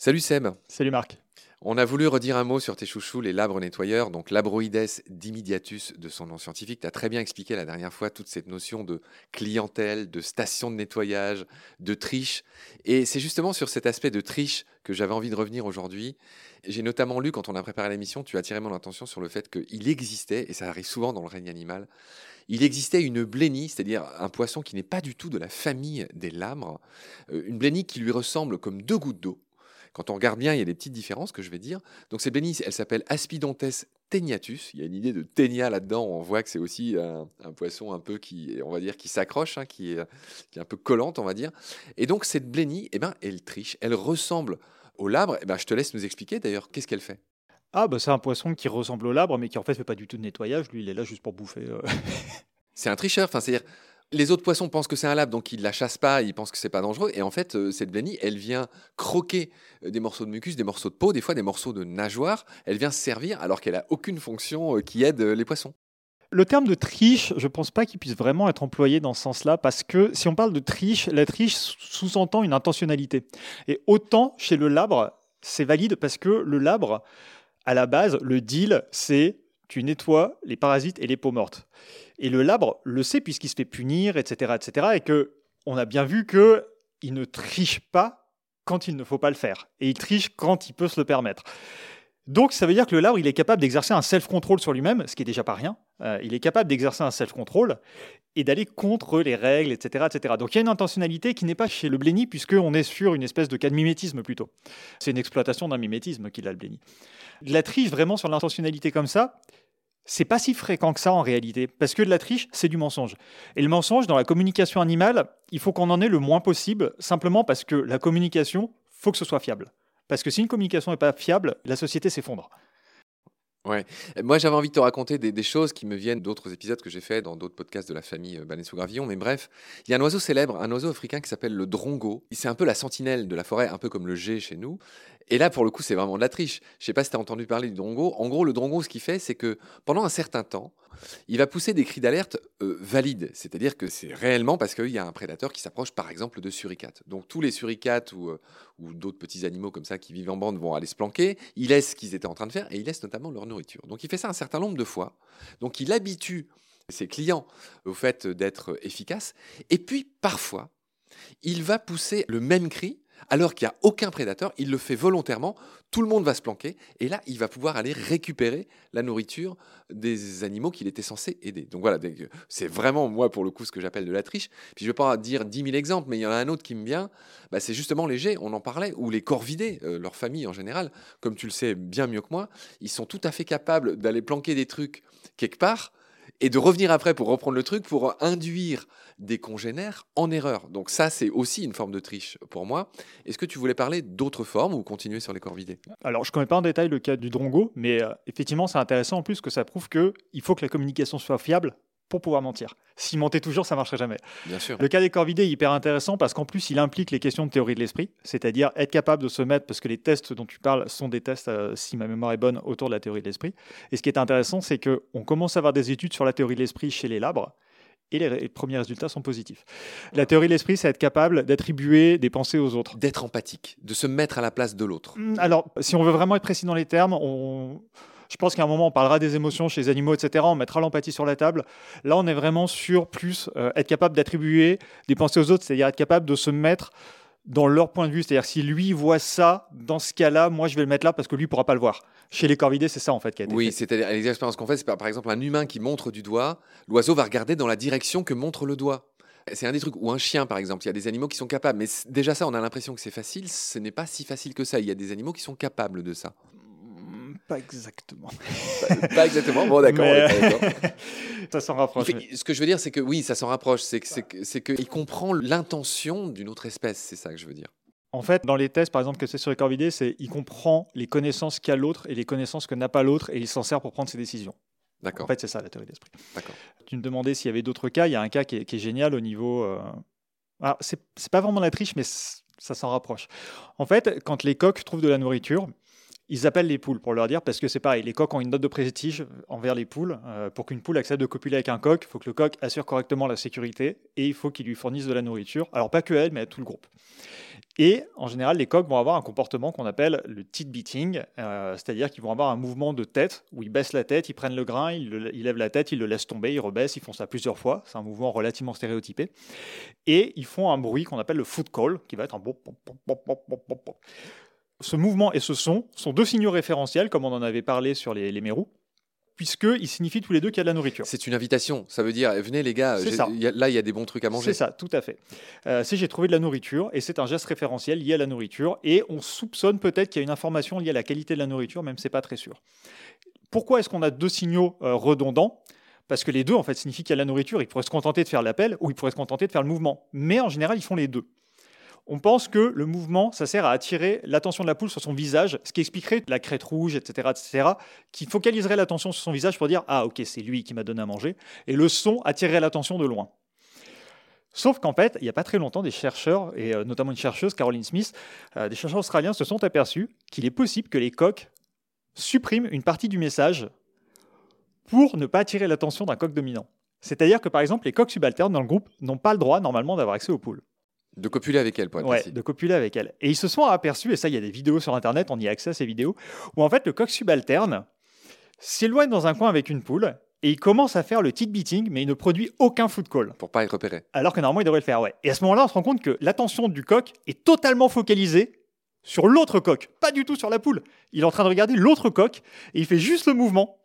Salut Seb. Salut Marc. On a voulu redire un mot sur tes chouchous, les labres nettoyeurs, donc Labroides dimidiatus de son nom scientifique. Tu as très bien expliqué la dernière fois toute cette notion de clientèle, de station de nettoyage, de triche. Et c'est justement sur cet aspect de triche que j'avais envie de revenir aujourd'hui. J'ai notamment lu, quand on a préparé l'émission, tu as attiré mon attention sur le fait qu'il existait, et ça arrive souvent dans le règne animal, il existait une blénie, c'est-à-dire un poisson qui n'est pas du tout de la famille des labres, euh, une blénie qui lui ressemble comme deux gouttes d'eau quand on regarde bien, il y a des petites différences que je vais dire. Donc cette bénisse, elle s'appelle Aspidontes teniatus. Il y a une idée de ténia là-dedans. On voit que c'est aussi un, poisson un peu qui, on va dire, qui s'accroche, hein, qui, est, qui, est, un peu collante, on va dire. Et donc cette blénie, eh ben, elle triche. Elle ressemble au labre. Eh ben, je te laisse nous expliquer d'ailleurs qu'est-ce qu'elle fait? Ah bah c'est un poisson qui ressemble au labre, mais qui en fait fait pas du tout de nettoyage. Lui, il est là juste pour bouffer. Euh. c'est un tricheur. Enfin, c'est-à-dire les autres poissons pensent que c'est un lab, donc ils ne la chassent pas, ils pensent que c'est pas dangereux. Et en fait, euh, cette blénie, elle vient croquer euh, des morceaux de mucus, des morceaux de peau, des fois des morceaux de nageoire. Elle vient se servir alors qu'elle a aucune fonction euh, qui aide les poissons. Le terme de triche, je ne pense pas qu'il puisse vraiment être employé dans ce sens-là, parce que si on parle de triche, la triche sous-entend une intentionnalité. Et autant chez le labre, c'est valide parce que le labre, à la base, le deal, c'est tu nettoies les parasites et les peaux mortes. Et le labre le sait puisqu'il se fait punir, etc., etc., et que on a bien vu que il ne triche pas quand il ne faut pas le faire, et il triche quand il peut se le permettre. Donc ça veut dire que le labre, il est capable d'exercer un self-control sur lui-même, ce qui est déjà pas rien. Euh, il est capable d'exercer un self-control et d'aller contre les règles, etc., etc. Donc il y a une intentionnalité qui n'est pas chez le bléni, puisqu'on est sur une espèce de cas de mimétisme plutôt. C'est une exploitation d'un mimétisme qu'il a le bléni. La triche vraiment sur l'intentionnalité comme ça, c'est pas si fréquent que ça en réalité, parce que de la triche, c'est du mensonge. Et le mensonge, dans la communication animale, il faut qu'on en ait le moins possible, simplement parce que la communication, faut que ce soit fiable. Parce que si une communication n'est pas fiable, la société s'effondre. Ouais. Moi, j'avais envie de te raconter des, choses qui me viennent d'autres épisodes que j'ai fait dans d'autres podcasts de la famille euh, sous Gravillon. Mais bref, il y a un oiseau célèbre, un oiseau africain qui s'appelle le drongo. C'est un peu la sentinelle de la forêt, un peu comme le G chez nous. Et là, pour le coup, c'est vraiment de la triche. Je sais pas si tu as entendu parler du drongo. En gros, le drongo, ce qu'il fait, c'est que pendant un certain temps, il va pousser des cris d'alerte euh, valides. C'est-à-dire que c'est réellement parce qu'il y a un prédateur qui s'approche, par exemple, de suricates. Donc tous les suricates ou, euh, ou d'autres petits animaux comme ça qui vivent en bande vont aller se planquer. Il laisse ce qu'ils étaient en train de faire et il laisse notamment leur nourriture. Donc il fait ça un certain nombre de fois. Donc il habitue ses clients au fait d'être efficace. Et puis parfois, il va pousser le même cri alors qu'il n'y a aucun prédateur, il le fait volontairement, tout le monde va se planquer, et là, il va pouvoir aller récupérer la nourriture des animaux qu'il était censé aider. Donc voilà, c'est vraiment, moi, pour le coup, ce que j'appelle de la triche. Puis je ne vais pas dire 10 000 exemples, mais il y en a un autre qui me vient, bah, c'est justement les G, on en parlait, ou les corvidés, euh, leur famille en général, comme tu le sais bien mieux que moi, ils sont tout à fait capables d'aller planquer des trucs quelque part, et de revenir après pour reprendre le truc, pour induire des congénères en erreur. Donc ça, c'est aussi une forme de triche pour moi. Est-ce que tu voulais parler d'autres formes ou continuer sur les corvidés? Alors, je ne connais pas en détail le cas du drongo, mais euh, effectivement, c'est intéressant en plus que ça prouve qu'il faut que la communication soit fiable pour pouvoir mentir. S'il mentait toujours, ça ne marcherait jamais. Bien sûr. Le cas des corvidés est hyper intéressant parce qu'en plus, il implique les questions de théorie de l'esprit, c'est-à-dire être capable de se mettre, parce que les tests dont tu parles sont des tests, euh, si ma mémoire est bonne, autour de la théorie de l'esprit. Et ce qui est intéressant, c'est qu'on commence à avoir des études sur la théorie de l'esprit chez les labres. Et les, premiers résultats sont positifs. La théorie de l'esprit, c'est être capable d'attribuer des pensées aux autres. D'être empathique, de se mettre à la place de l'autre. Hum, alors, si on veut vraiment être précis dans les termes, on, je pense qu'à un moment, on parlera des émotions chez les animaux, etc. On mettra l'empathie sur la table. Là, on est vraiment sur plus euh, être capable d'attribuer des pensées aux autres, c'est-à-dire être capable de se mettre dans leur point de vue. C'est-à-dire si lui voit ça, dans ce cas-là, moi je vais le mettre là parce que lui ne pourra pas le voir. Chez les corvidés, c'est ça en fait qui a été Oui, c'est-à-dire les expériences qu'on fait, c'est par exemple un humain qui montre du doigt, l'oiseau va regarder dans la direction que montre le doigt. C'est un des trucs, ou un chien par exemple, il y a des animaux qui sont capables, mais déjà ça, on a l'impression que c'est facile, ce n'est pas si facile que ça, il y a des animaux qui sont capables de ça. Pas exactement. pas, exactement. Bon, d'accord. ça s'en rapproche. Ce que je veux dire, c'est que oui, ça s'en rapproche. C'est qu'il comprend l'intention d'une autre espèce. C'est ça que je veux dire. En fait, dans les tests, par exemple, que c'est sur les corvidés, c'est il comprend les connaissances qu'a l'autre et les connaissances que n'a pas l'autre et il s'en sert pour prendre ses décisions. D'accord. En fait, c'est ça la théorie d'esprit. D'accord. Tu me demandais s'il y avait d'autres cas. Il y a un cas qui est, génial au niveau. Euh... Alors, c'est pas vraiment la triche, mais ça s'en rapproche. En fait, quand les coqs trouvent de la nourriture, ils appellent les poules pour leur dire, parce que c'est pareil, les coqs ont une note de prestige envers les poules. Euh, pour qu'une poule accepte de copuler avec un coq, il faut que le coq assure correctement la sécurité et il faut qu'il lui fournisse de la nourriture. Alors pas que elle, mais à tout le groupe. Et en général, les coqs vont avoir un comportement qu'on appelle le tit beating, euh, c'est-à-dire qu'ils vont avoir un mouvement de tête où ils baissent la tête, ils prennent le grain, ils, lèvent la tête, ils le laissent tomber, ils rebaissent, ils font ça plusieurs fois. C'est un mouvement relativement stéréotypé. Et ils font un bruit qu'on appelle le foot call, qui va être un ce mouvement et ce son sont deux signaux référentiels, comme on en avait parlé sur les, les mérous, puisqu'ils signifient tous les deux qu'il y a de la nourriture. C'est une invitation, ça veut dire venez les gars, là il y a des bons trucs à manger. C'est ça, tout à fait. Euh, c'est j'ai trouvé de la nourriture et c'est un geste référentiel lié à la nourriture et on soupçonne peut-être qu'il y a une information liée à la qualité de la nourriture, même c'est pas très sûr. Pourquoi est-ce qu'on a deux signaux euh, redondants? Parce que les deux, en fait, signifient qu'il y a la nourriture. Ils pourraient se contenter de faire l'appel ou ils pourraient se contenter de faire le mouvement. Mais en général, ils font les deux on pense que le mouvement, ça sert à attirer l'attention de la poule sur son visage, ce qui expliquerait la crête rouge, etc., etc., qui focaliserait l'attention sur son visage pour dire ah ok c'est lui qui m'a donné à manger, et le son attirerait l'attention de loin. Sauf qu'en fait, il n'y a pas très longtemps, des chercheurs, et euh, notamment une chercheuse, Caroline Smith, euh, des chercheurs australiens se sont aperçus qu'il est possible que les coqs suppriment une partie du message pour ne pas attirer l'attention d'un coq dominant. C'est-à-dire que par exemple, les coqs subalternes dans le groupe n'ont pas le droit normalement d'avoir accès aux poules. De copuler avec elle, pour être ouais, de copuler avec elle. Et ils se sont aperçus, et ça, il y a des vidéos sur Internet, on y a accès à ces vidéos, où en fait, le coq subalterne s'éloigne dans un coin avec une poule, et il commence à faire le tit beating, mais il ne produit aucun foot call. Pour pas être repéré. Alors que normalement, il devrait le faire, ouais. Et à ce moment-là, on se rend compte que l'attention du coq est totalement focalisée sur l'autre coq, pas du tout sur la poule. Il est en train de regarder l'autre coq, et il fait juste le mouvement.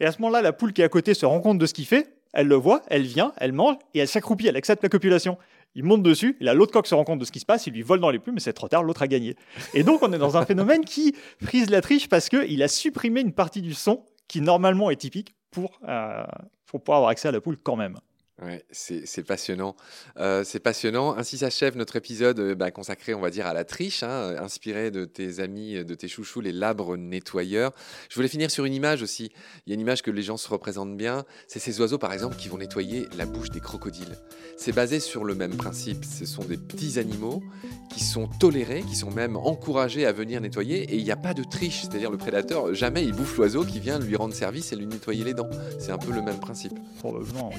Et à ce moment-là, la poule qui est à côté se rend compte de ce qu'il fait, elle le voit, elle vient, elle mange, et elle s'accroupit, elle accepte la copulation il monte dessus, et l'autre coq se rend compte de ce qui se passe, il lui vole dans les plumes, mais c'est trop tard, l'autre a gagné. Et donc on est dans un phénomène qui frise la triche parce qu'il a supprimé une partie du son qui normalement est typique pour, euh, pour pouvoir avoir accès à la poule quand même. Ouais, c'est passionnant. Euh, c'est passionnant. Ainsi s'achève notre épisode euh, bah, consacré, on va dire, à la triche, hein, inspiré de tes amis, de tes chouchous, les labres nettoyeurs. Je voulais finir sur une image aussi. Il y a une image que les gens se représentent bien. C'est ces oiseaux, par exemple, qui vont nettoyer la bouche des crocodiles. C'est basé sur le même principe. Ce sont des petits animaux qui sont tolérés, qui sont même encouragés à venir nettoyer. Et il n'y a pas de triche. C'est-à-dire, le prédateur, jamais il bouffe l'oiseau qui vient lui rendre service et lui nettoyer les dents. C'est un peu le même principe.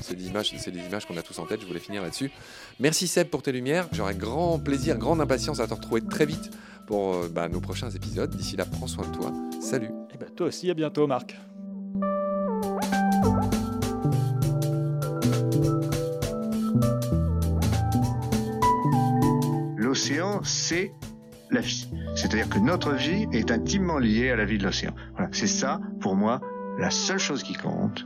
C'est l'image, c'est des images qu'on a tous en tête, je voulais finir là-dessus. Merci Seb pour tes lumières, j'aurai grand plaisir, grande impatience à te retrouver très vite pour euh, bah, nos prochains épisodes. D'ici là, prends soin de toi. Salut. Et bah, toi aussi, à bientôt Marc. L'océan, c'est la vie. C'est-à-dire que notre vie est intimement liée à la vie de l'océan. Voilà, c'est ça, pour moi, la seule chose qui compte.